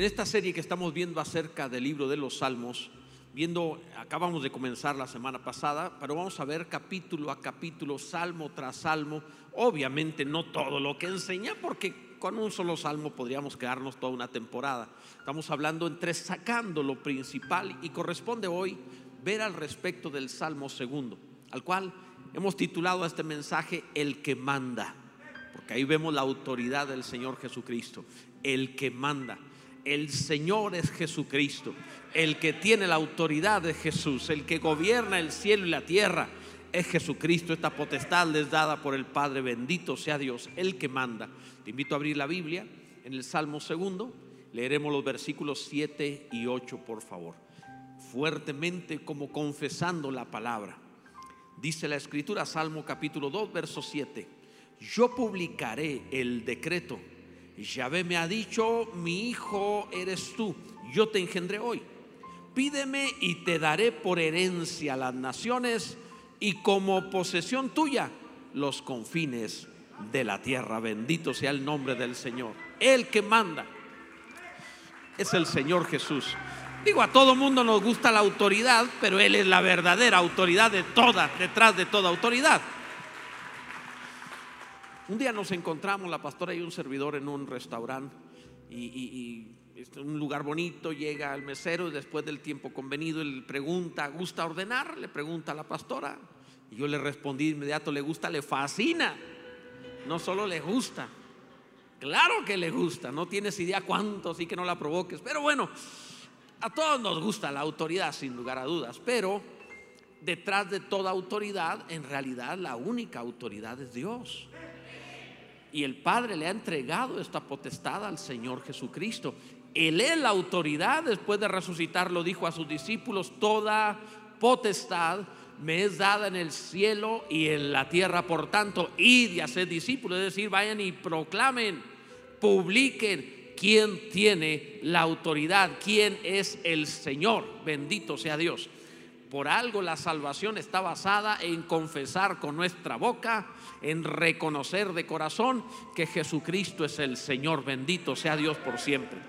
En esta serie que estamos viendo acerca del libro de los Salmos, viendo, acabamos de comenzar la semana pasada, pero vamos a ver capítulo a capítulo, salmo tras salmo, obviamente no todo lo que enseña, porque con un solo salmo podríamos quedarnos toda una temporada. Estamos hablando entre sacando lo principal y corresponde hoy ver al respecto del salmo segundo, al cual hemos titulado este mensaje El que manda, porque ahí vemos la autoridad del Señor Jesucristo, el que manda. El Señor es Jesucristo, el que tiene la autoridad de Jesús, el que gobierna el cielo y la tierra. Es Jesucristo, esta potestad les dada por el Padre, bendito sea Dios, el que manda. Te invito a abrir la Biblia en el Salmo segundo, leeremos los versículos 7 y 8, por favor, fuertemente como confesando la palabra. Dice la Escritura, Salmo capítulo 2, verso 7, yo publicaré el decreto Yahvé me ha dicho, mi hijo eres tú, yo te engendré hoy. Pídeme y te daré por herencia las naciones y como posesión tuya los confines de la tierra. Bendito sea el nombre del Señor. El que manda es el Señor Jesús. Digo, a todo mundo nos gusta la autoridad, pero Él es la verdadera autoridad de toda, detrás de toda autoridad. Un día nos encontramos, la pastora y un servidor, en un restaurante y, un lugar bonito, llega el mesero y después del tiempo convenido él pregunta, ¿gusta ordenar? Le pregunta a la pastora. Y yo le respondí inmediato, ¿le gusta? Le fascina. No solo le gusta, claro que le gusta, no tienes idea cuánto, así que no la provoques. Pero bueno, a todos nos gusta la autoridad, sin lugar a dudas, pero detrás de toda autoridad, en realidad la única autoridad es Dios. Y el Padre le ha entregado esta potestad al Señor Jesucristo. Él es la autoridad, después de resucitar lo dijo a sus discípulos, toda potestad me es dada en el cielo y en la tierra, por tanto, id y haced discípulos, es decir, vayan y proclamen, publiquen quién tiene la autoridad, quién es el Señor, bendito sea Dios. Por algo la salvación está basada en confesar con nuestra boca, en reconocer de corazón que Jesucristo es el Señor. Bendito sea Dios por siempre.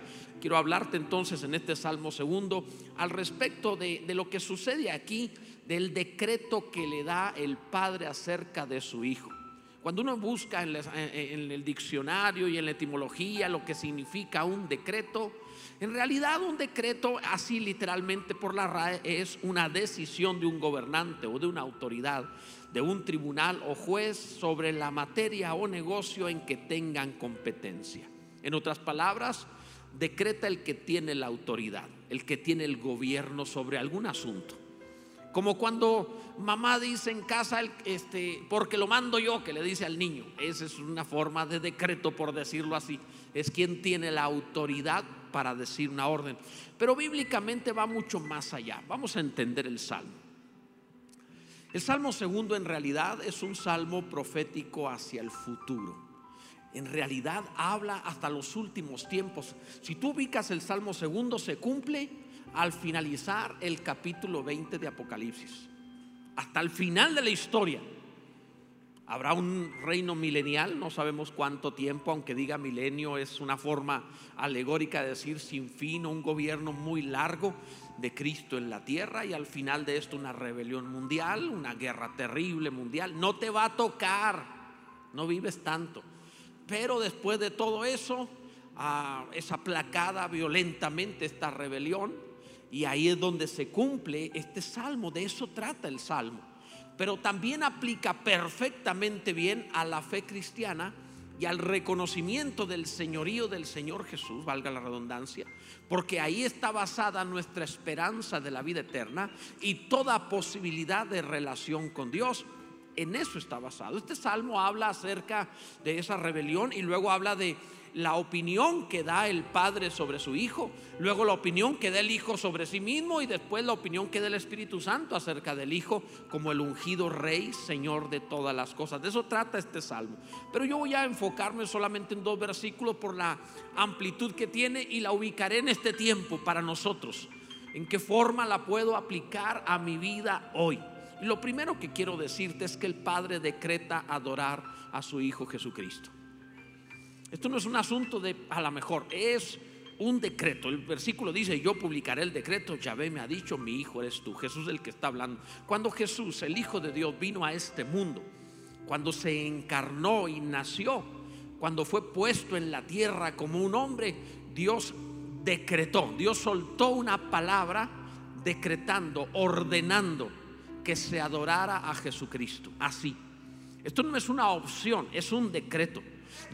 Quiero hablarte entonces en este Salmo segundo al respecto de, lo que sucede aquí, del decreto que le da el Padre acerca de su Hijo. Cuando uno busca en, el diccionario y en la etimología lo que significa un decreto, en realidad un decreto, así literalmente por la RAE, es una decisión de un gobernante o de una autoridad, de un tribunal o juez sobre la materia o negocio en que tengan competencia. En otras palabras, decreta el que tiene la autoridad, el que tiene el gobierno sobre algún asunto. Como cuando mamá dice en casa, este, porque lo mando yo, que le dice al niño. Esa es una forma de decreto, por decirlo así. Es quien tiene la autoridad para decir una orden. Pero bíblicamente va mucho más allá. Vamos a entender el salmo. El salmo segundo en realidad es un salmo profético hacia el futuro. En realidad habla hasta los últimos tiempos. Si tú ubicas el salmo segundo, se cumple al finalizar el capítulo 20 de Apocalipsis. Hasta el final de la historia. Habrá un reino milenial, no sabemos cuánto tiempo, aunque diga milenio es una forma alegórica de decir sin fin, un gobierno muy largo de Cristo en la tierra y al final de esto una rebelión mundial, una guerra terrible mundial. No te va a tocar, no vives tanto. Pero después de todo eso, ah, es aplacada violentamente esta rebelión y ahí es donde se cumple este salmo, de eso trata el salmo. Pero también aplica perfectamente bien a la fe cristiana y al reconocimiento del señorío del Señor Jesús, valga la redundancia, porque ahí está basada nuestra esperanza de la vida eterna y toda posibilidad de relación con Dios. En eso está basado. Este salmo habla acerca de esa rebelión y luego habla de la opinión que da el padre sobre su hijo, luego la opinión que da el hijo sobre sí mismo y después la opinión que da el Espíritu Santo acerca del hijo como el ungido rey, señor de todas las cosas. De eso trata este salmo. Pero yo voy a enfocarme solamente en dos versículos por la amplitud que tiene y la ubicaré en este tiempo para nosotros. ¿En qué forma la puedo aplicar a mi vida hoy? Lo primero que quiero decirte es que el Padre decreta adorar a su Hijo Jesucristo. Esto no es un asunto de a lo mejor, es un decreto. El versículo dice, yo publicaré el decreto, Yahvé me ha dicho, mi hijo eres tú. Jesús es el que está hablando. Cuando Jesús, el Hijo de Dios, vino a este mundo, cuando se encarnó y nació, cuando fue puesto en la tierra como un hombre, Dios decretó, Dios soltó una palabra decretando, ordenando que se adorara a Jesucristo. Así. Esto no es una opción, es un decreto.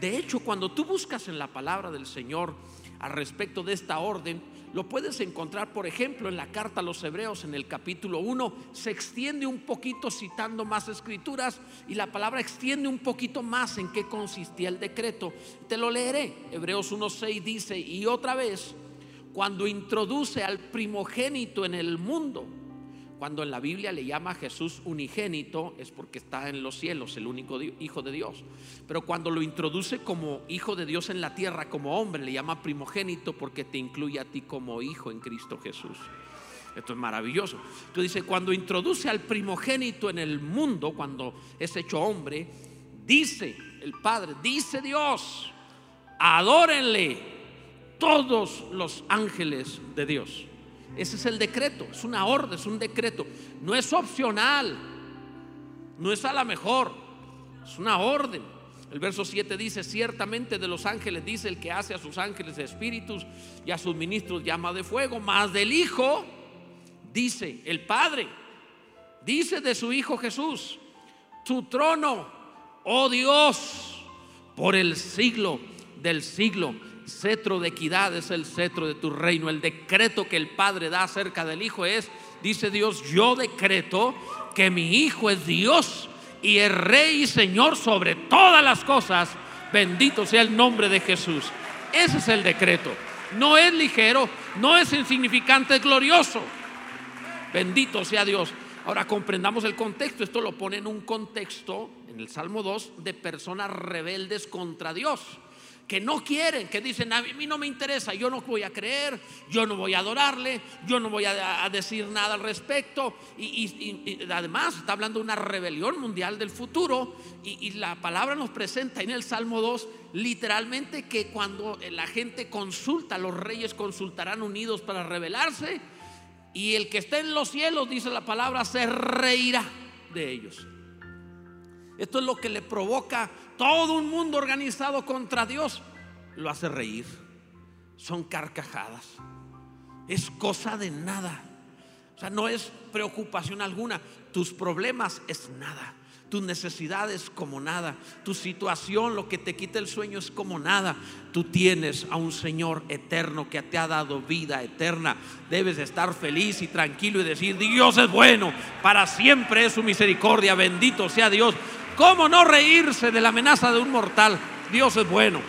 De hecho, cuando tú buscas en la palabra del Señor al respecto de esta orden, lo puedes encontrar, por ejemplo, en la carta a los Hebreos, en el capítulo 1, se extiende un poquito citando más escrituras y la palabra extiende un poquito más en qué consistía el decreto. Te lo leeré. Hebreos 1.6 dice, y otra vez, cuando introduce al primogénito en el mundo, cuando en la Biblia le llama a Jesús unigénito, es porque está en los cielos, el único hijo de Dios. Pero cuando lo introduce como hijo de Dios en la tierra, como hombre, le llama primogénito porque te incluye a ti como hijo en Cristo Jesús. Esto es maravilloso. Entonces dice, cuando introduce al primogénito en el mundo, cuando es hecho hombre, dice el Padre, dice Dios, adórenle todos los ángeles de Dios. Ese es el decreto, es una orden, es un decreto. No es opcional, no es a la mejor, es una orden. El verso 7 dice, ciertamente de los ángeles dice el que hace a sus ángeles espíritus y a sus ministros llama de fuego, más del Hijo, dice el Padre, dice de su Hijo Jesús, tu trono, oh Dios, por el siglo del siglo cetro de equidad es el cetro de tu reino. El decreto que el Padre da acerca del Hijo es, dice Dios, yo decreto que mi Hijo es Dios y es Rey y Señor sobre todas las cosas. Bendito sea el nombre de Jesús. Ese es el decreto. No es ligero, no es insignificante, es glorioso. Bendito sea Dios. Ahora comprendamos el contexto. Esto lo pone en un contexto, en el Salmo 2, de personas rebeldes contra Dios que no quieren, que dicen, a mí no me interesa, yo no voy a creer, yo no voy a adorarle, yo no voy a, decir nada al respecto. Y, además está hablando de una rebelión mundial del futuro y, la palabra nos presenta en el Salmo 2 literalmente que cuando la gente consulta, los reyes consultarán unidos para rebelarse y el que esté en los cielos, dice la palabra, se reirá de ellos. Esto es lo que le provoca todo un mundo organizado contra Dios. Lo hace reír. Son carcajadas. Es cosa de nada. O sea, no es preocupación alguna. Tus problemas es nada. Tus necesidades como nada. Tu situación, lo que te quita el sueño es como nada. Tú tienes a un Señor eterno que te ha dado vida eterna. Debes estar feliz y tranquilo y decir, Dios es bueno. Para siempre es su misericordia. Bendito sea Dios. ¿Cómo no reírse de la amenaza de un mortal? Dios es bueno.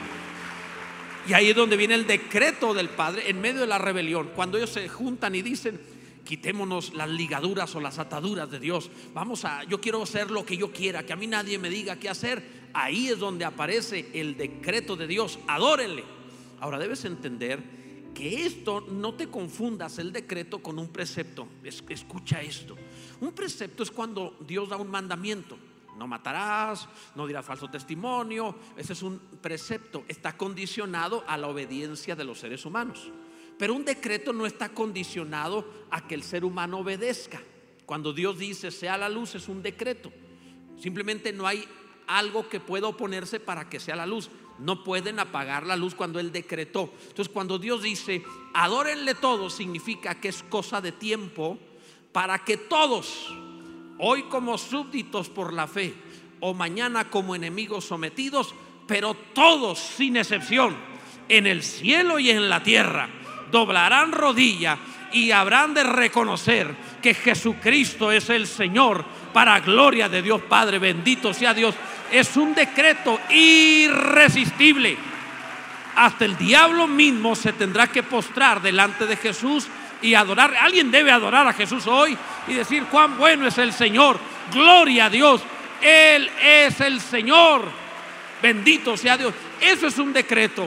Y ahí es donde viene el decreto del Padre en medio de la rebelión. Cuando ellos se juntan y dicen, quitémonos las ligaduras o las ataduras de Dios. Vamos a, yo quiero hacer lo que yo quiera, que a mí nadie me diga qué hacer. Ahí es donde aparece el decreto de Dios. Adórenle. Ahora debes entender que esto no te confundas el decreto con un precepto. Escucha esto. Un precepto es cuando Dios da un mandamiento no matarás, no dirás falso testimonio. Ese es un precepto, está condicionado a la obediencia de los seres humanos. Pero un decreto no está condicionado a que el ser humano obedezca. Cuando Dios dice sea la luz es un decreto. Simplemente no hay algo que pueda oponerse para que sea la luz. No pueden apagar la luz cuando Él decretó. Entonces cuando Dios dice adórenle todos significa que es cosa de tiempo para que todos hoy como súbditos por la fe o mañana como enemigos sometidos, pero todos sin excepción, en el cielo y en la tierra, doblarán rodilla y habrán de reconocer que Jesucristo es el Señor para gloria de Dios Padre, bendito sea Dios. Es un decreto irresistible. Hasta el diablo mismo se tendrá que postrar delante de Jesús y adorar. Alguien debe adorar a Jesús hoy y decir cuán bueno es el Señor. Gloria a Dios. Él es el Señor. Bendito sea Dios. Eso es un decreto.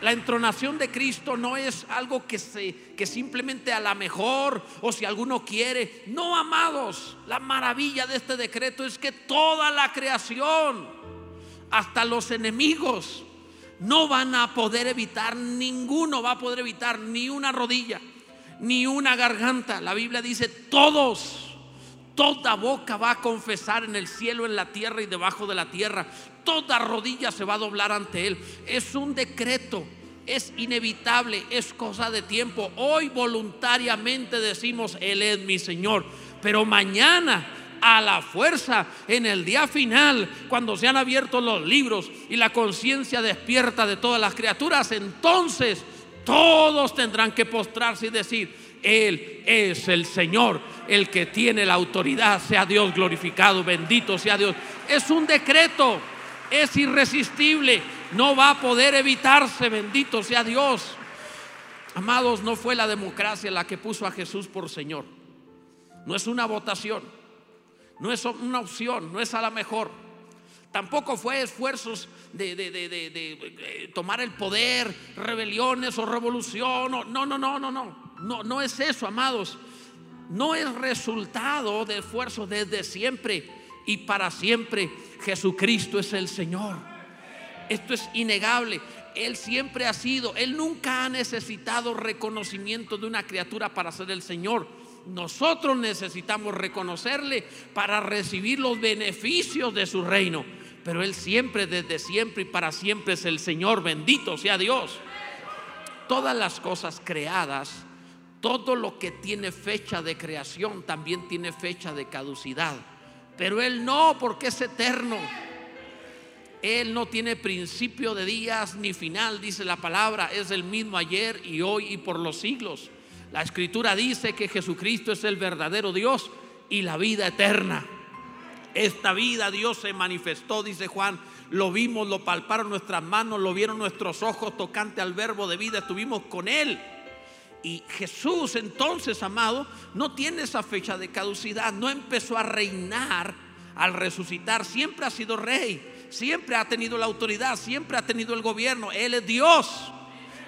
La entronación de Cristo no es algo que, se, que simplemente a la mejor o si alguno quiere. No, amados, la maravilla de este decreto es que toda la creación, hasta los enemigos, no van a poder evitar, ninguno va a poder evitar ni una rodilla, ni una garganta. La Biblia dice, todos, toda boca va a confesar en el cielo, en la tierra y debajo de la tierra. Toda rodilla se va a doblar ante Él. Es un decreto, es inevitable, es cosa de tiempo. Hoy voluntariamente decimos, Él es mi Señor. Pero mañana a la fuerza en el día final, cuando se han abierto los libros y la conciencia despierta de todas las criaturas, entonces todos tendrán que postrarse y decir, Él es el Señor, el que tiene la autoridad, sea Dios glorificado, bendito sea Dios. Es un decreto, es irresistible, no va a poder evitarse, bendito sea Dios. Amados, no fue la democracia la que puso a Jesús por Señor. No es una votación no es una opción, no es a la mejor. Tampoco fue esfuerzos de, eh, tomar el poder, rebeliones o revolución. No, no, no, no, no, no. No es eso, amados. No es resultado de esfuerzo desde siempre y para siempre. Jesucristo es el Señor. Esto es innegable. Él siempre ha sido, Él nunca ha necesitado reconocimiento de una criatura para ser el Señor nosotros necesitamos reconocerle para recibir los beneficios de su reino. Pero Él siempre, desde siempre y para siempre es el Señor. Bendito sea Dios. Todas las cosas creadas, todo lo que tiene fecha de creación también tiene fecha de caducidad. Pero Él no, porque es eterno. Él no tiene principio de días ni final, dice la palabra. Es el mismo ayer y hoy y por los siglos. La escritura dice que Jesucristo es el verdadero Dios y la vida eterna. Esta vida Dios se manifestó, dice Juan, lo vimos, lo palparon nuestras manos, lo vieron nuestros ojos tocante al verbo de vida, estuvimos con Él. Y Jesús entonces, amado, no tiene esa fecha de caducidad, no empezó a reinar al resucitar, siempre ha sido rey, siempre ha tenido la autoridad, siempre ha tenido el gobierno, Él es Dios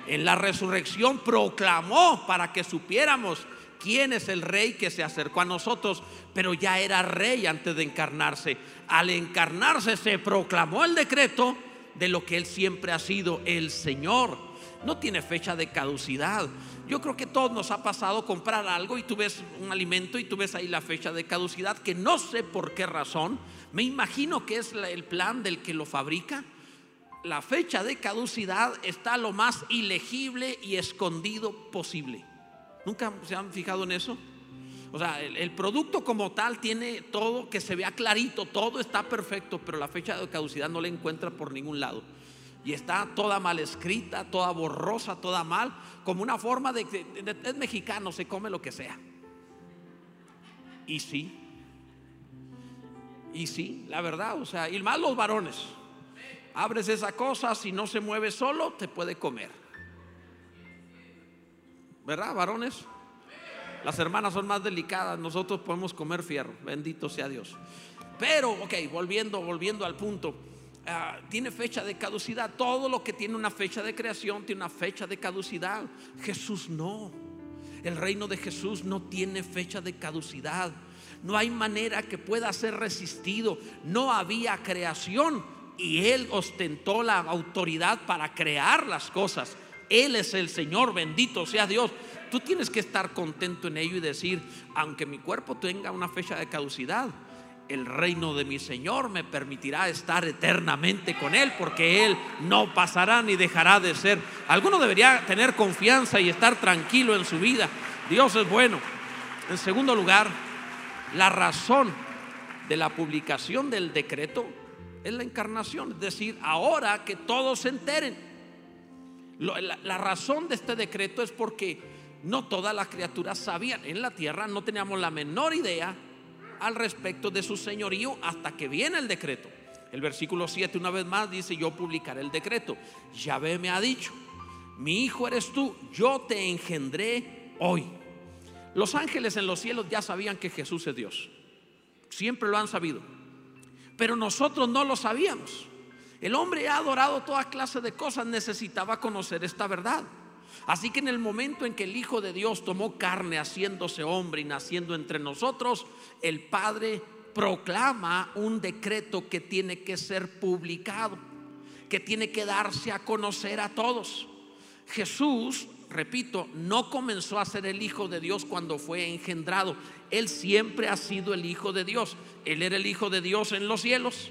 en la resurrección proclamó para que supiéramos quién es el rey que se acercó a nosotros, pero ya era rey antes de encarnarse. Al encarnarse se proclamó el decreto de lo que él siempre ha sido, el Señor. No tiene fecha de caducidad. Yo creo que todos nos ha pasado comprar algo y tú ves un alimento y tú ves ahí la fecha de caducidad, que no sé por qué razón. Me imagino que es el plan del que lo fabrica la fecha de caducidad está lo más ilegible y escondido posible. ¿Nunca se han fijado en eso? O sea, el, producto como tal tiene todo que se vea clarito, todo está perfecto, pero la fecha de caducidad no la encuentra por ningún lado. Y está toda mal escrita, toda borrosa, toda mal, como una forma de que es mexicano, se come lo que sea. Y sí, y sí, la verdad, o sea, y más los varones abres esa cosa, si no se mueve solo, te puede comer. ¿Verdad, varones? Las hermanas son más delicadas, nosotros podemos comer fierro, bendito sea Dios. Pero, ok, volviendo, volviendo al punto, ah, tiene fecha de caducidad. Todo lo que tiene una fecha de creación tiene una fecha de caducidad. Jesús no. El reino de Jesús no tiene fecha de caducidad. No hay manera que pueda ser resistido. No había creación y Él ostentó la autoridad para crear las cosas. Él es el Señor, bendito sea Dios. Tú tienes que estar contento en ello y decir, aunque mi cuerpo tenga una fecha de caducidad, el reino de mi Señor me permitirá estar eternamente con Él, porque Él no pasará ni dejará de ser. Alguno debería tener confianza y estar tranquilo en su vida. Dios es bueno. En segundo lugar, la razón de la publicación del decreto es la encarnación, es decir, ahora que todos se enteren. La, razón de este decreto es porque no todas las criaturas sabían en la tierra, no teníamos la menor idea al respecto de su señorío hasta que viene el decreto. El versículo 7 una vez más dice, yo publicaré el decreto. Yahvé me ha dicho, mi hijo eres tú, yo te engendré hoy. Los ángeles en los cielos ya sabían que Jesús es Dios. Siempre lo han sabido pero nosotros no lo sabíamos. El hombre ha adorado toda clase de cosas, necesitaba conocer esta verdad. Así que en el momento en que el Hijo de Dios tomó carne haciéndose hombre y naciendo entre nosotros, el Padre proclama un decreto que tiene que ser publicado, que tiene que darse a conocer a todos. Jesús, repito, no comenzó a ser el Hijo de Dios cuando fue engendrado. Él siempre ha sido el Hijo de Dios. Él era el Hijo de Dios en los cielos.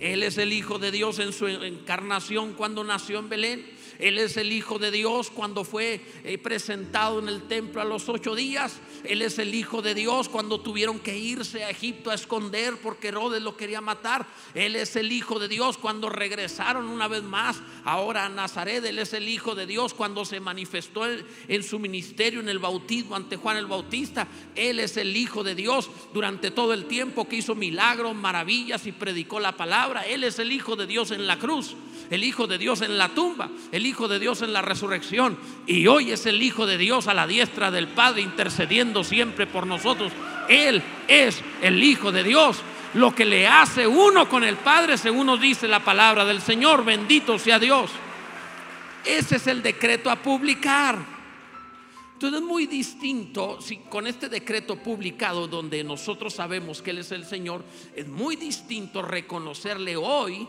Él es el Hijo de Dios en su encarnación cuando nació en Belén. Él es el Hijo de Dios cuando fue eh, presentado en el templo a los ocho días. Él es el Hijo de Dios cuando tuvieron que irse a Egipto a esconder porque Herodes lo quería matar. Él es el Hijo de Dios cuando regresaron una vez más ahora a Nazaret. Él es el Hijo de Dios cuando se manifestó en su ministerio en el bautismo ante Juan el Bautista. Él es el Hijo de Dios durante todo el tiempo que hizo milagros, maravillas y predicó la palabra. Él es el Hijo de Dios en la cruz, el Hijo de Dios en la tumba, Hijo de Dios en la resurrección y hoy es el Hijo de Dios a la diestra del Padre intercediendo siempre por nosotros. Él es el Hijo de Dios. Lo que le hace uno con el Padre, según nos dice la palabra del Señor, bendito sea Dios. Ese es el decreto a publicar. Entonces es muy distinto, si con este decreto publicado donde nosotros sabemos que Él es el Señor, es muy distinto reconocerle hoy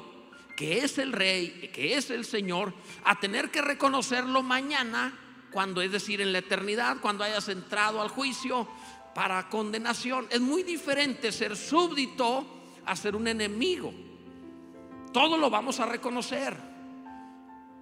que es el rey, que es el Señor, a tener que reconocerlo mañana, cuando es decir en la eternidad, cuando hayas entrado al juicio para condenación. Es muy diferente ser súbdito a ser un enemigo. Todo lo vamos a reconocer.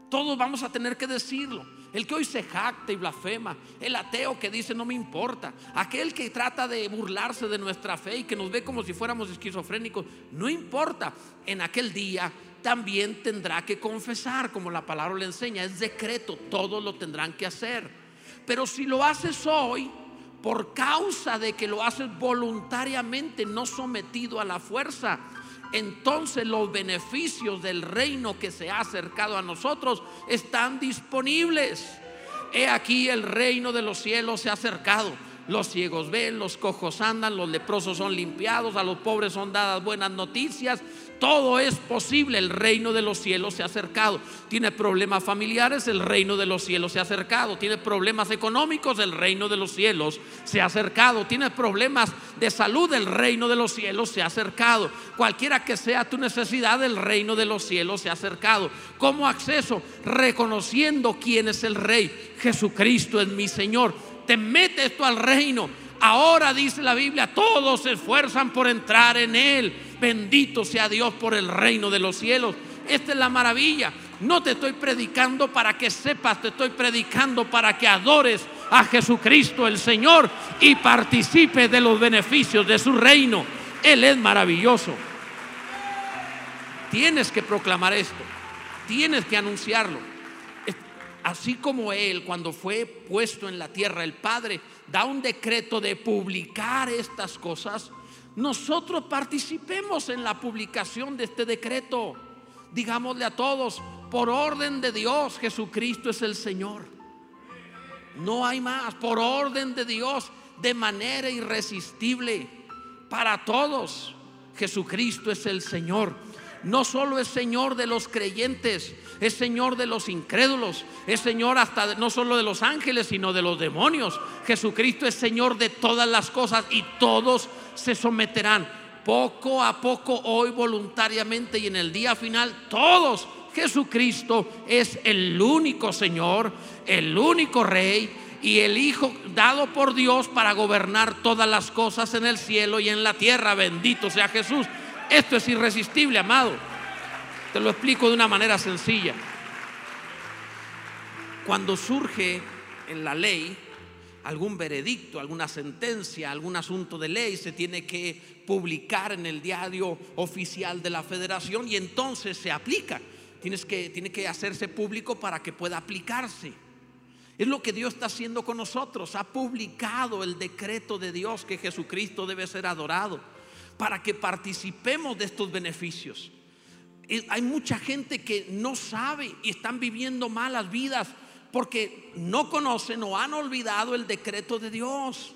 Todos vamos a tener que decirlo. El que hoy se jacta y blasfema, el ateo que dice no me importa, aquel que trata de burlarse de nuestra fe y que nos ve como si fuéramos esquizofrénicos, no importa. En aquel día también tendrá que confesar, como la palabra le enseña, es decreto, todos lo tendrán que hacer. Pero si lo haces hoy, por causa de que lo haces voluntariamente, no sometido a la fuerza, entonces los beneficios del reino que se ha acercado a nosotros están disponibles. He aquí el reino de los cielos se ha acercado. Los ciegos ven, los cojos andan, los leprosos son limpiados, a los pobres son dadas buenas noticias, todo es posible. El reino de los cielos se ha acercado. Tiene problemas familiares, el reino de los cielos se ha acercado. Tiene problemas económicos, el reino de los cielos se ha acercado. Tiene problemas de salud, el reino de los cielos se ha acercado. Cualquiera que sea tu necesidad, el reino de los cielos se ha acercado. ¿Cómo acceso? Reconociendo quién es el rey. Jesucristo es mi Señor. Te metes tú al reino Ahora dice la Biblia, todos se esfuerzan por entrar en Él. Bendito sea Dios por el reino de los cielos. Esta es la maravilla. No te estoy predicando para que sepas, te estoy predicando para que adores a Jesucristo el Señor y participes de los beneficios de su reino. Él es maravilloso. Tienes que proclamar esto, tienes que anunciarlo. Así como Él, cuando fue puesto en la tierra, el Padre da un decreto de publicar estas cosas, nosotros participemos en la publicación de este decreto. Digámosle a todos, por orden de Dios, Jesucristo es el Señor. No hay más, por orden de Dios, de manera irresistible, para todos, Jesucristo es el Señor. No solo es Señor de los creyentes, es Señor de los incrédulos, es Señor hasta no solo de los ángeles, sino de los demonios. Jesucristo es Señor de todas las cosas y todos se someterán poco a poco, hoy voluntariamente y en el día final, todos. Jesucristo es el único Señor, el único Rey y el Hijo dado por Dios para gobernar todas las cosas en el cielo y en la tierra. Bendito sea Jesús. Esto es irresistible, amado. Te lo explico de una manera sencilla. Cuando surge en la ley algún veredicto, alguna sentencia, algún asunto de ley, se tiene que publicar en el diario oficial de la federación y entonces se aplica. Tienes que, tiene que hacerse público para que pueda aplicarse. Es lo que Dios está haciendo con nosotros. Ha publicado el decreto de Dios que Jesucristo debe ser adorado para que participemos de estos beneficios hay mucha gente que no sabe y están viviendo malas vidas porque no conocen o han olvidado el decreto de Dios.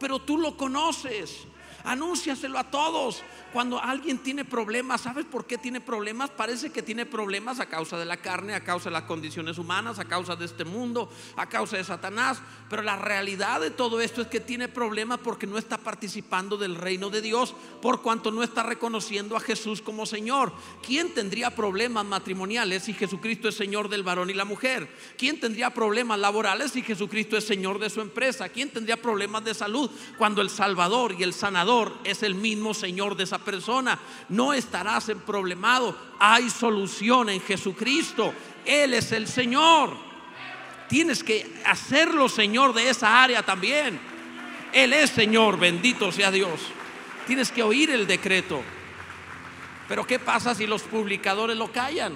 Pero tú lo conoces. Anúnciaselo a todos. Cuando alguien tiene problemas, ¿sabes por qué tiene problemas? Parece que tiene problemas a causa de la carne, a causa de las condiciones humanas, a causa de este mundo, a causa de Satanás. Pero la realidad de todo esto es que tiene problemas porque no está participando del reino de Dios, por cuanto no está reconociendo a Jesús como Señor. ¿Quién tendría problemas matrimoniales si Jesucristo es Señor del varón y la mujer? ¿Quién tendría problemas laborales si Jesucristo es Señor de su empresa? ¿Quién tendría problemas de salud cuando el Salvador y el sanador es el mismo Señor de esa persona. No estarás en problemado. Hay solución en Jesucristo. Él es el Señor. Tienes que hacerlo Señor de esa área también. Él es Señor, bendito sea Dios. Tienes que oír el decreto. Pero ¿qué pasa si los publicadores lo callan?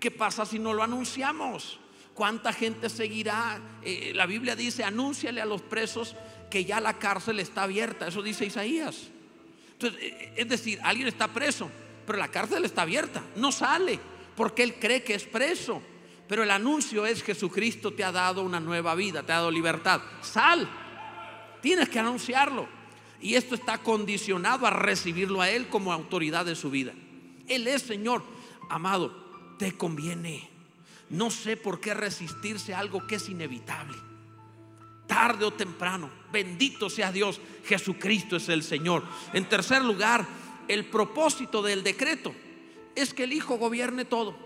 ¿Qué pasa si no lo anunciamos? ¿Cuánta gente seguirá? Eh, la Biblia dice, anúnciale a los presos que ya la cárcel está abierta. Eso dice Isaías. Entonces, eh, es decir, alguien está preso, pero la cárcel está abierta. No sale porque él cree que es preso. Pero el anuncio es Jesucristo te ha dado una nueva vida, te ha dado libertad. Sal. Tienes que anunciarlo. Y esto está condicionado a recibirlo a Él como autoridad de su vida. Él es Señor. Amado, te conviene. No sé por qué resistirse a algo que es inevitable tarde o temprano. Bendito sea Dios, Jesucristo es el Señor. En tercer lugar, el propósito del decreto es que el Hijo gobierne todo.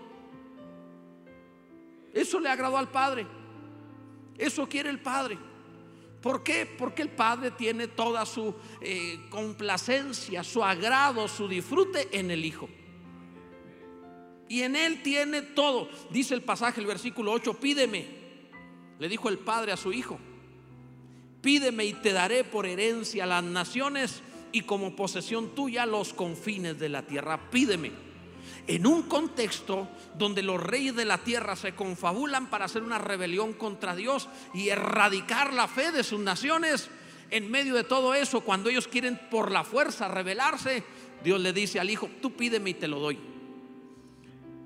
Eso le agradó al Padre. Eso quiere el Padre. ¿Por qué? Porque el Padre tiene toda su eh, complacencia, su agrado, su disfrute en el Hijo. Y en Él tiene todo. Dice el pasaje, el versículo 8, pídeme. Le dijo el Padre a su Hijo. Pídeme y te daré por herencia las naciones y como posesión tuya los confines de la tierra. Pídeme. En un contexto donde los reyes de la tierra se confabulan para hacer una rebelión contra Dios y erradicar la fe de sus naciones, en medio de todo eso, cuando ellos quieren por la fuerza rebelarse, Dios le dice al hijo, tú pídeme y te lo doy.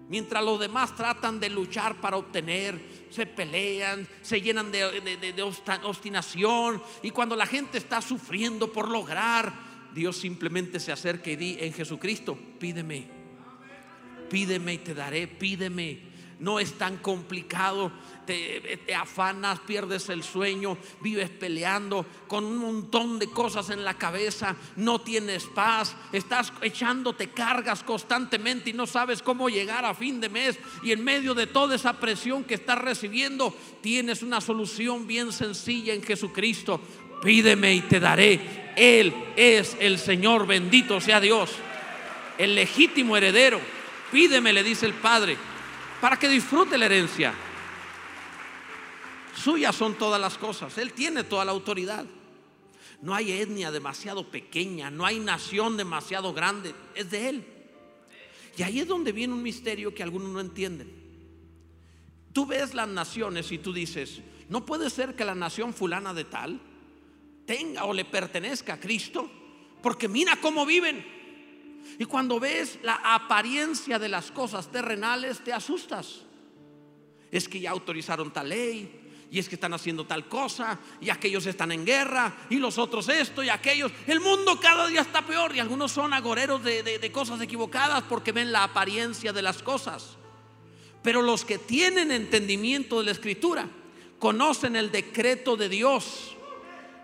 Mientras los demás tratan de luchar para obtener, se pelean, se llenan de, obstinación. Y cuando la gente está sufriendo por lograr, Dios simplemente se acerca y di en Jesucristo, pídeme, pídeme y te daré, pídeme. No es tan complicado te, afanas, pierdes el sueño, vives peleando con un montón de cosas en la cabeza, no tienes paz, estás echándote cargas constantemente y no sabes cómo llegar a fin de mes y en medio de toda esa presión que estás recibiendo, tienes una solución bien sencilla en Jesucristo. Pídeme y te daré. Él es el Señor, bendito sea Dios, el legítimo heredero. Pídeme, le dice el Padre, para que disfrute la herencia. Suyas son todas las cosas. Él tiene toda la autoridad. No hay etnia demasiado pequeña, no hay nación demasiado grande. Es de Él. Y ahí es donde viene un misterio que algunos no entienden. Tú ves las naciones y tú dices, no puede ser que la nación fulana de tal tenga o le pertenezca a Cristo, porque mira cómo viven. Y cuando ves la apariencia de las cosas terrenales, te asustas. Es que ya autorizaron tal ley, y es que están haciendo tal cosa, y aquellos están en guerra, y los otros esto y aquellos. El mundo cada día está peor, y algunos son agoreros de, de cosas equivocadas porque ven la apariencia de las cosas. Pero los que tienen entendimiento de la escritura, conocen el decreto de Dios,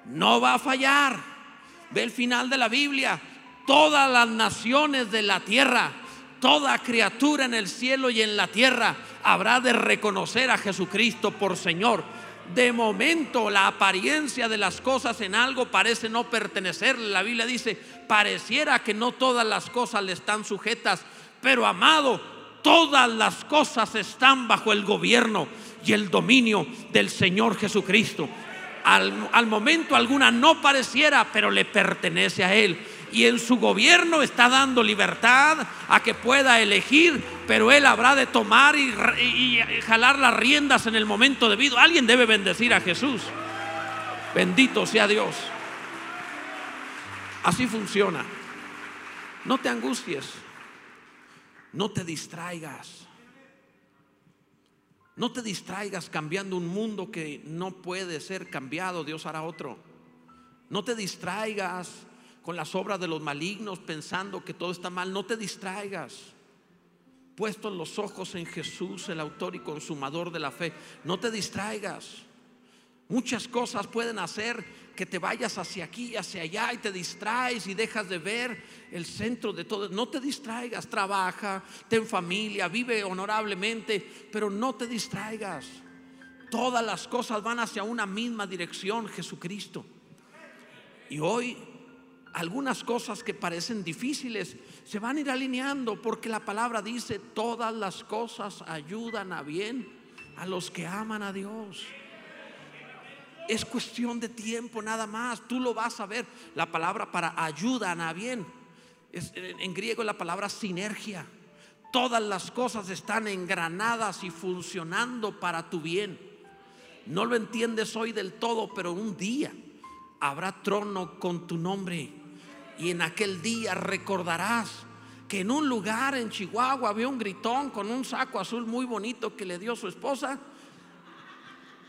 no va a fallar. Ve el final de la Biblia, todas las naciones de la tierra, toda criatura en el cielo y en la tierra habrá de reconocer a Jesucristo por Señor. De momento la apariencia de las cosas en algo parece no pertenecerle. La Biblia dice, pareciera que no todas las cosas le están sujetas, pero amado, todas las cosas están bajo el gobierno y el dominio del Señor Jesucristo. Al, al momento alguna no pareciera, pero le pertenece a Él y en su gobierno está dando libertad a que pueda elegir, pero él habrá de tomar y, jalar las riendas en el momento debido. Alguien debe bendecir a Jesús. Bendito sea Dios. Así funciona. No te angusties. No te distraigas. No te distraigas cambiando un mundo que no puede ser cambiado. Dios hará otro. No te distraigas con las obras de los malignos pensando que todo está mal. No te distraigas. Puestos los ojos en Jesús, el autor y consumador de la fe. No te distraigas. Muchas cosas pueden hacer que te vayas hacia aquí hacia allá y te distraes y dejas de ver el centro de todo. No te distraigas, trabaja, ten familia, vive honorablemente, pero no te distraigas. Todas las cosas van hacia una misma dirección, Jesucristo. Y hoy algunas cosas que parecen difíciles se van a ir alineando porque la palabra dice, todas las cosas ayudan a bien a los que aman a Dios. Es cuestión de tiempo nada más, tú lo vas a ver. La palabra para ayudan a bien, es, en griego la palabra sinergia. Todas las cosas están engranadas y funcionando para tu bien. No lo entiendes hoy del todo, pero un día habrá trono con tu nombre y en aquel día recordarás que en un lugar en Chihuahua había un gritón con un saco azul muy bonito que le dio su esposa,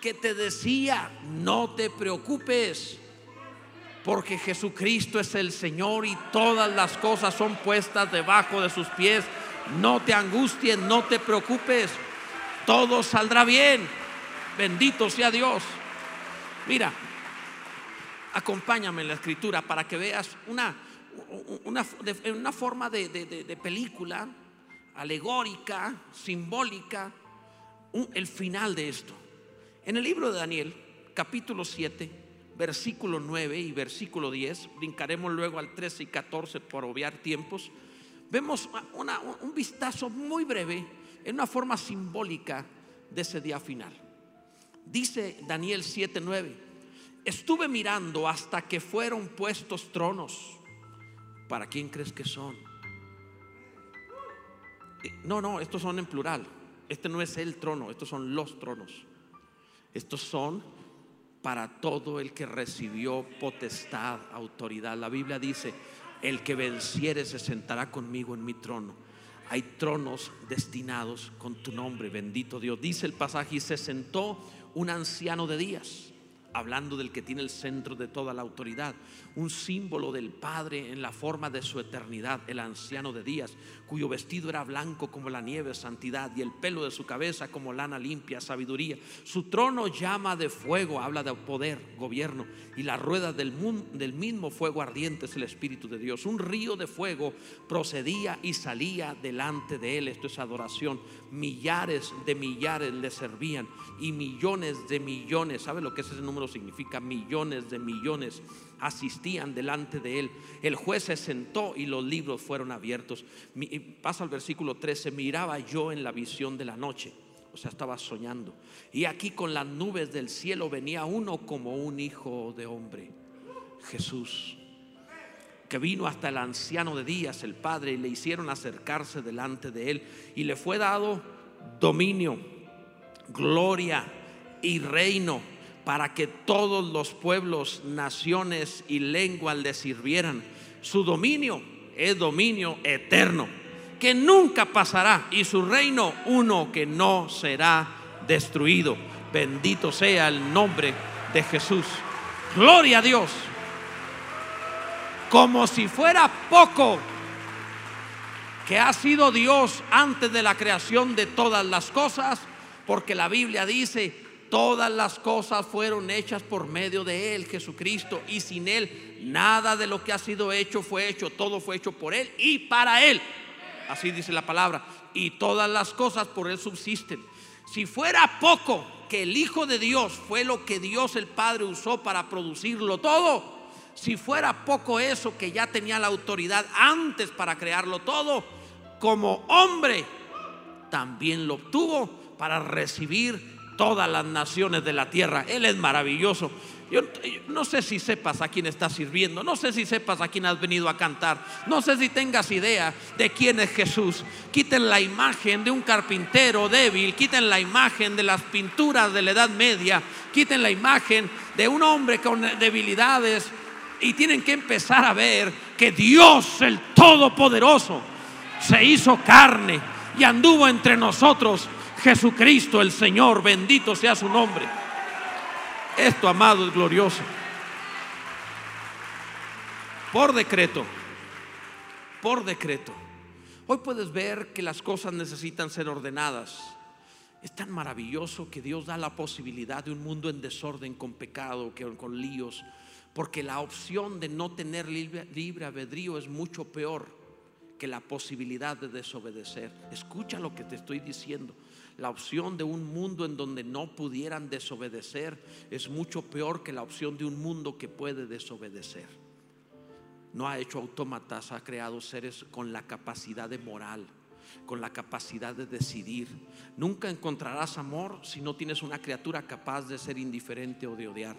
que te decía, no te preocupes, porque Jesucristo es el Señor y todas las cosas son puestas debajo de sus pies. No te angusties, no te preocupes, todo saldrá bien. Bendito sea Dios. Mira, acompáñame en la escritura para que veas una, una, una forma de, de, película alegórica, simbólica, el final de esto. En el libro de Daniel, capítulo 7, versículo 9 y versículo 10, brincaremos luego al 13 y 14 por obviar tiempos, vemos un vistazo muy breve en una forma simbólica de ese día final. Dice Daniel 7, 9 estuve mirando hasta que fueron puestos tronos. ¿Para quién crees que son? Eh, no, no, estos son en plural. Este no es el trono, estos son los tronos. Estos son para todo el que recibió potestad, autoridad. La Biblia dice, el que venciere se sentará conmigo en mi trono. Hay tronos destinados con tu nombre, bendito Dios. Dice el pasaje, y se sentó un anciano de días hablando del que tiene el centro de toda la autoridad, un símbolo del Padre en la forma de su eternidad, el anciano de días, cuyo vestido era blanco como la nieve, santidad, y el pelo de su cabeza como lana limpia, sabiduría. Su trono llama de fuego, habla de poder, gobierno, y la rueda del, del mismo fuego ardiente es el Espíritu de Dios. Un río de fuego procedía y salía delante de él, esto es adoración. Millares de millares le servían y millones de millones, ¿sabe lo que ese número significa? Millones de millones asistían delante de él. El juez se sentó y los libros fueron abiertos. Pasa al versículo 13, miraba yo en la visión de la noche, o sea, estaba soñando. Y aquí con las nubes del cielo venía uno como un hijo de hombre, Jesús, que vino hasta el anciano de días, el Padre, y le hicieron acercarse delante de él. Y le fue dado dominio, gloria y reino para que todos los pueblos, naciones y lenguas le sirvieran. Su dominio es dominio eterno, que nunca pasará, y su reino uno que no será destruido. Bendito sea el nombre de Jesús. Gloria a Dios. Como si fuera poco que ha sido Dios antes de la creación de todas las cosas, porque la Biblia dice, Todas las cosas fueron hechas por medio de Él, Jesucristo, y sin Él nada de lo que ha sido hecho fue hecho, todo fue hecho por Él y para Él. Así dice la palabra. Y todas las cosas por Él subsisten. Si fuera poco que el Hijo de Dios fue lo que Dios el Padre usó para producirlo todo, si fuera poco eso que ya tenía la autoridad antes para crearlo todo, como hombre, también lo obtuvo para recibir todas las naciones de la tierra. Él es maravilloso. Yo, no sé si sepas a quién estás sirviendo, no sé si sepas a quién has venido a cantar, no sé si tengas idea de quién es Jesús. Quiten la imagen de un carpintero débil, quiten la imagen de las pinturas de la Edad Media, quiten la imagen de un hombre con debilidades y tienen que empezar a ver que Dios, el Todopoderoso, se hizo carne y anduvo entre nosotros Jesucristo el Señor, bendito sea su nombre. Esto, amado, es glorioso. Por decreto. Por decreto. Hoy puedes ver que las cosas necesitan ser ordenadas. Es tan maravilloso que Dios da la posibilidad de un mundo en desorden, con pecado, con líos, porque la opción de no tener libre albedrío es mucho peor que la posibilidad de desobedecer. Escucha lo que te estoy diciendo. La opción de un mundo en donde no pudieran desobedecer es mucho peor que la opción de un mundo que puede desobedecer. No ha hecho autómatas, ha creado seres con la capacidad de moral, con la capacidad de decidir. Nunca encontrarás amor si no tienes una criatura capaz de ser indiferente o de odiar.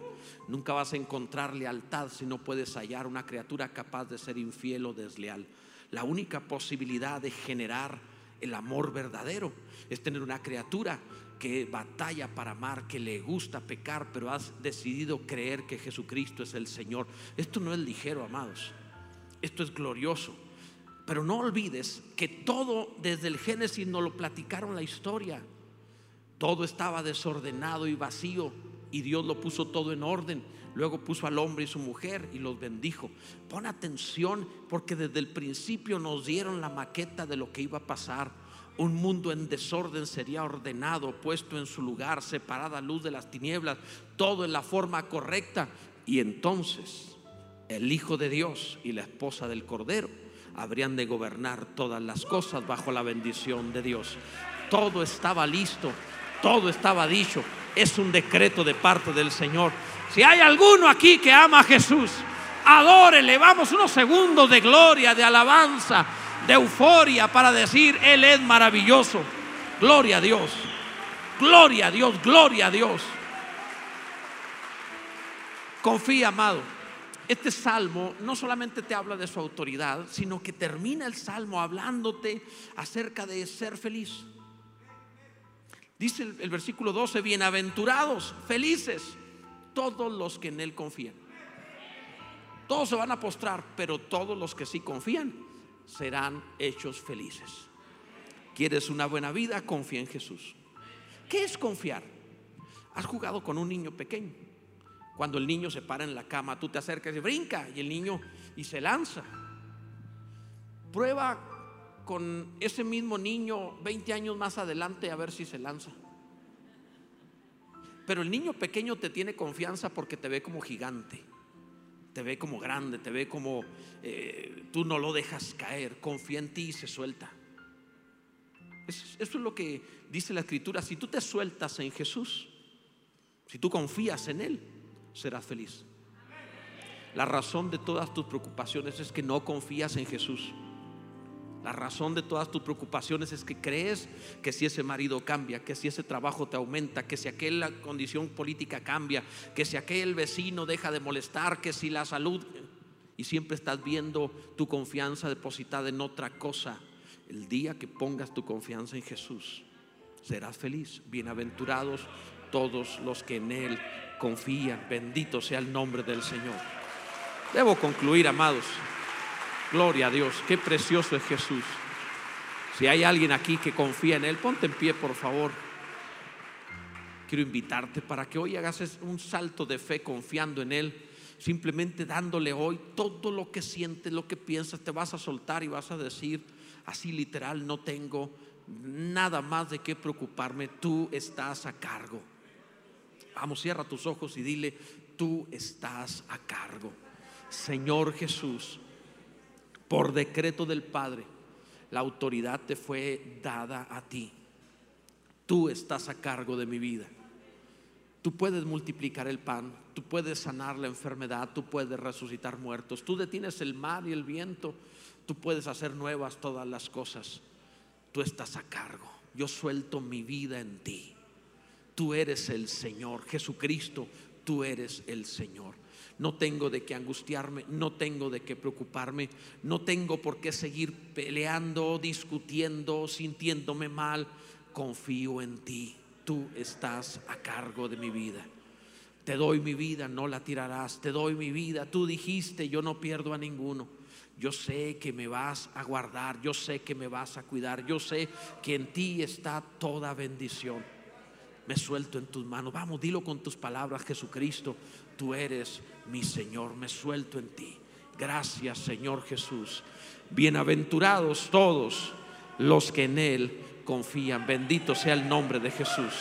Nunca vas a encontrar lealtad si no puedes hallar una criatura capaz de ser infiel o desleal. La única posibilidad de generar el amor verdadero es tener una criatura que batalla para amar, que le gusta pecar, pero has decidido creer que Jesucristo es el Señor. Esto no es ligero, amados. Esto es glorioso. Pero no olvides que todo desde el Génesis nos lo platicaron la historia. Todo estaba desordenado y vacío y Dios lo puso todo en orden. Luego puso al hombre y su mujer y los bendijo. Pon atención porque desde el principio nos dieron la maqueta de lo que iba a pasar. Un mundo en desorden sería ordenado, puesto en su lugar, separada luz de las tinieblas, todo en la forma correcta. Y entonces el Hijo de Dios y la esposa del Cordero habrían de gobernar todas las cosas bajo la bendición de Dios. Todo estaba listo, todo estaba dicho. Es un decreto de parte del Señor. Si hay alguno aquí que ama a Jesús, adórele. Vamos unos segundos de gloria, de alabanza, de euforia para decir, Él es maravilloso. Gloria a Dios. Gloria a Dios, gloria a Dios. Confía, amado. Este salmo no solamente te habla de su autoridad, sino que termina el salmo hablándote acerca de ser feliz. Dice el, versículo 12, bienaventurados, felices todos los que en Él confían. Todos se van a postrar, pero todos los que sí confían serán hechos felices. ¿Quieres una buena vida? Confía en Jesús. ¿Qué es confiar? Has jugado con un niño pequeño. Cuando el niño se para en la cama, tú te acercas y brinca y el niño y se lanza. Prueba con ese mismo niño 20 años más adelante a ver si se lanza. Pero el niño pequeño te tiene confianza porque te ve como gigante, te ve como grande, te ve como eh, tú no lo dejas caer, confía en ti y se suelta. Eso, eso es lo que dice la escritura. Si tú te sueltas en Jesús, si tú confías en Él, serás feliz. La razón de todas tus preocupaciones es que no confías en Jesús. La razón de todas tus preocupaciones es que crees que si ese marido cambia, que si ese trabajo te aumenta, que si aquella condición política cambia, que si aquel vecino deja de molestar, que si la salud... Y siempre estás viendo tu confianza depositada en otra cosa. El día que pongas tu confianza en Jesús, serás feliz. Bienaventurados todos los que en Él confían. Bendito sea el nombre del Señor. Debo concluir, amados. Gloria a Dios, qué precioso es Jesús. Si hay alguien aquí que confía en Él, ponte en pie, por favor. Quiero invitarte para que hoy hagas un salto de fe confiando en Él, simplemente dándole hoy todo lo que sientes, lo que piensas, te vas a soltar y vas a decir, así literal, no tengo nada más de qué preocuparme, tú estás a cargo. Vamos, cierra tus ojos y dile, tú estás a cargo. Señor Jesús, por decreto del Padre, la autoridad te fue dada a ti. Tú estás a cargo de mi vida. Tú puedes multiplicar el pan, tú puedes sanar la enfermedad, tú puedes resucitar muertos, tú detienes el mar y el viento, tú puedes hacer nuevas todas las cosas. Tú estás a cargo. Yo suelto mi vida en ti. Tú eres el Señor. Jesucristo, tú eres el Señor. No tengo de qué angustiarme, no tengo de qué preocuparme, no tengo por qué seguir peleando, discutiendo, sintiéndome mal. Confío en ti. Tú estás a cargo de mi vida. Te doy mi vida, no la tirarás. Te doy mi vida. Tú dijiste, yo no pierdo a ninguno. Yo sé que me vas a guardar, yo sé que me vas a cuidar, yo sé que en ti está toda bendición. Me suelto en tus manos. Vamos, dilo con tus palabras, Jesucristo, tú eres mi Señor, me suelto en ti Gracias Señor Jesús. Bienaventurados todos los que en Él confían. Bendito sea el nombre de Jesús.